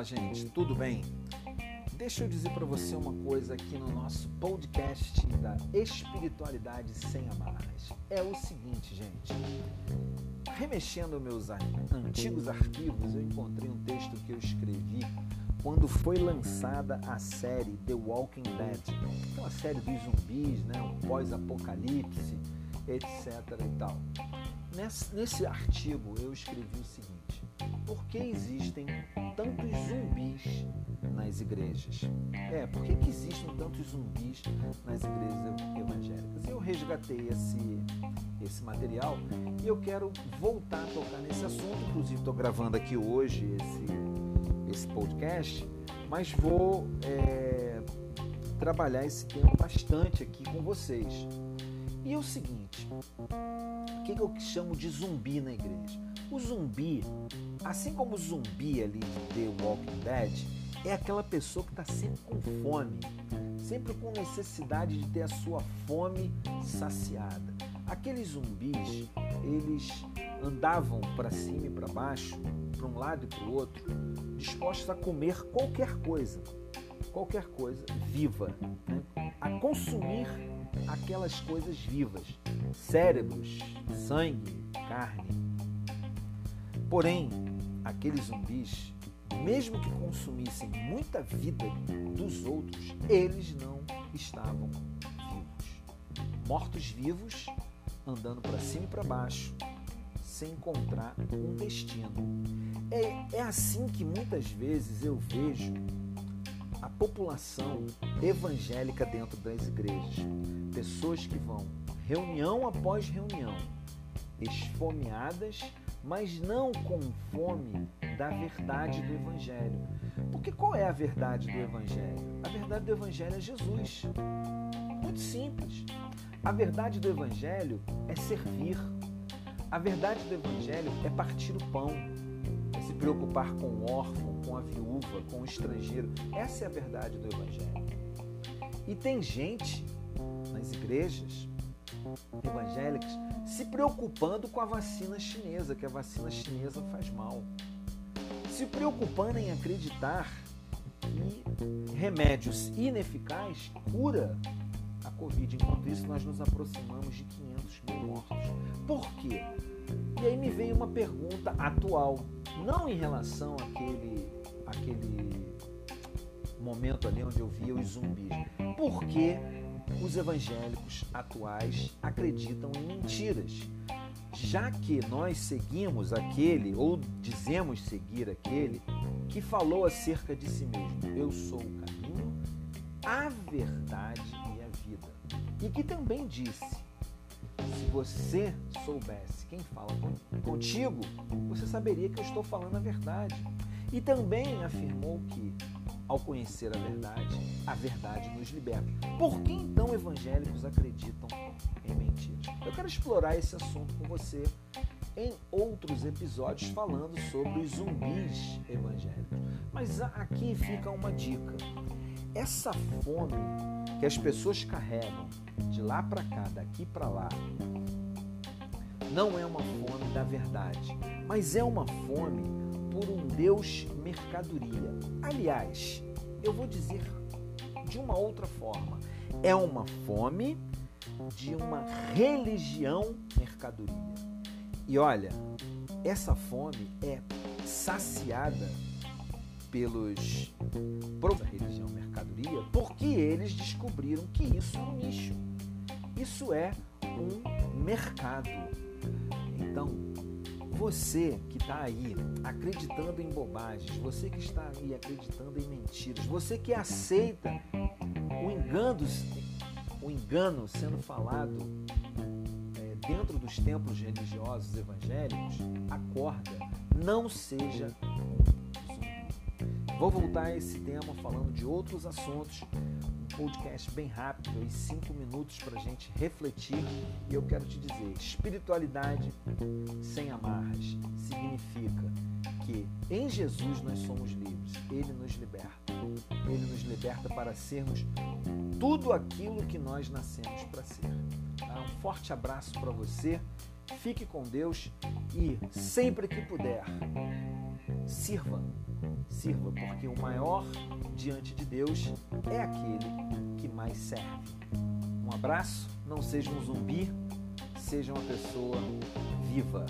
Fala, gente, tudo bem? Deixa eu dizer para você uma coisa aqui no nosso podcast da espiritualidade sem amarras. É o seguinte, gente. Remexendo meus antigos arquivos, eu encontrei um texto que eu escrevi quando foi lançada a série The Walking Dead, aquela série dos zumbis, né, o pós-apocalipse, etc. e tal. Nesse, nesse artigo eu escrevi o seguinte: por que existem tantos zumbis nas igrejas? É, por que, que existem tantos zumbis nas igrejas evangélicas? Eu resgatei esse, esse material e eu quero voltar a tocar nesse assunto. Inclusive, estou gravando aqui hoje esse, esse podcast, mas vou é, trabalhar esse tema bastante aqui com vocês. E é o seguinte: o que eu chamo de zumbi na igreja? O zumbi, assim como o zumbi ali de The Walking Dead, é aquela pessoa que está sempre com fome, sempre com necessidade de ter a sua fome saciada. Aqueles zumbis, eles andavam para cima e para baixo, para um lado e para o outro, dispostos a comer qualquer coisa, qualquer coisa viva, né? a consumir aquelas coisas vivas, cérebros, sangue, carne. Porém, aqueles zumbis, mesmo que consumissem muita vida dos outros, eles não estavam vivos. Mortos-vivos, andando para cima e para baixo, sem encontrar um destino. É, é assim que muitas vezes eu vejo a população evangélica dentro das igrejas. Pessoas que vão reunião após reunião, esfomeadas, mas não com fome da verdade do Evangelho. Porque qual é a verdade do Evangelho? A verdade do Evangelho é Jesus. Muito simples. A verdade do Evangelho é servir. A verdade do Evangelho é partir o pão, é se preocupar com o órfão, com a viúva, com o estrangeiro. Essa é a verdade do Evangelho. E tem gente nas igrejas evangélicas se preocupando com a vacina chinesa, que a vacina chinesa faz mal. Se preocupando em acreditar que remédios ineficazes cura a Covid. Enquanto isso, nós nos aproximamos de 500 mil mortos. Por quê? E aí me veio uma pergunta atual, não em relação àquele, àquele momento ali onde eu via os zumbis. Por que os evangélicos atuais acreditam em mentiras? Já que nós seguimos aquele, ou dizemos seguir aquele, que falou acerca de si mesmo: Eu sou o caminho, a verdade e a vida. E que também disse: Se você soubesse quem fala contigo, você saberia que eu estou falando a verdade. E também afirmou que ao conhecer a verdade, a verdade nos liberta. Por que então evangélicos acreditam em mentiras? Eu quero explorar esse assunto com você em outros episódios falando sobre os zumbis evangélicos. Mas aqui fica uma dica. Essa fome que as pessoas carregam de lá para cá, daqui para lá, não é uma fome da verdade, mas é uma fome por um Deus mercadoria. Aliás, eu vou dizer de uma outra forma: é uma fome de uma religião mercadoria. E olha, essa fome é saciada pelos da religião mercadoria porque eles descobriram que isso é um nicho. Isso é um mercado. Então, você que está aí acreditando em bobagens, você que está aí acreditando em mentiras, você que aceita o engano, o engano sendo falado é, dentro dos templos religiosos evangélicos, acorda, não seja Vou voltar a esse tema falando de outros assuntos, podcast bem rápido, aí cinco minutos para a gente refletir. E eu quero te dizer, espiritualidade sem amarras significa que em Jesus nós somos livres. Ele nos liberta. Ele nos liberta para sermos tudo aquilo que nós nascemos para ser. Tá? Um forte abraço para você. Fique com Deus e sempre que puder, sirva sirva, porque o maior diante de Deus é aquele que mais serve. Um abraço, não seja um zumbi, seja uma pessoa viva.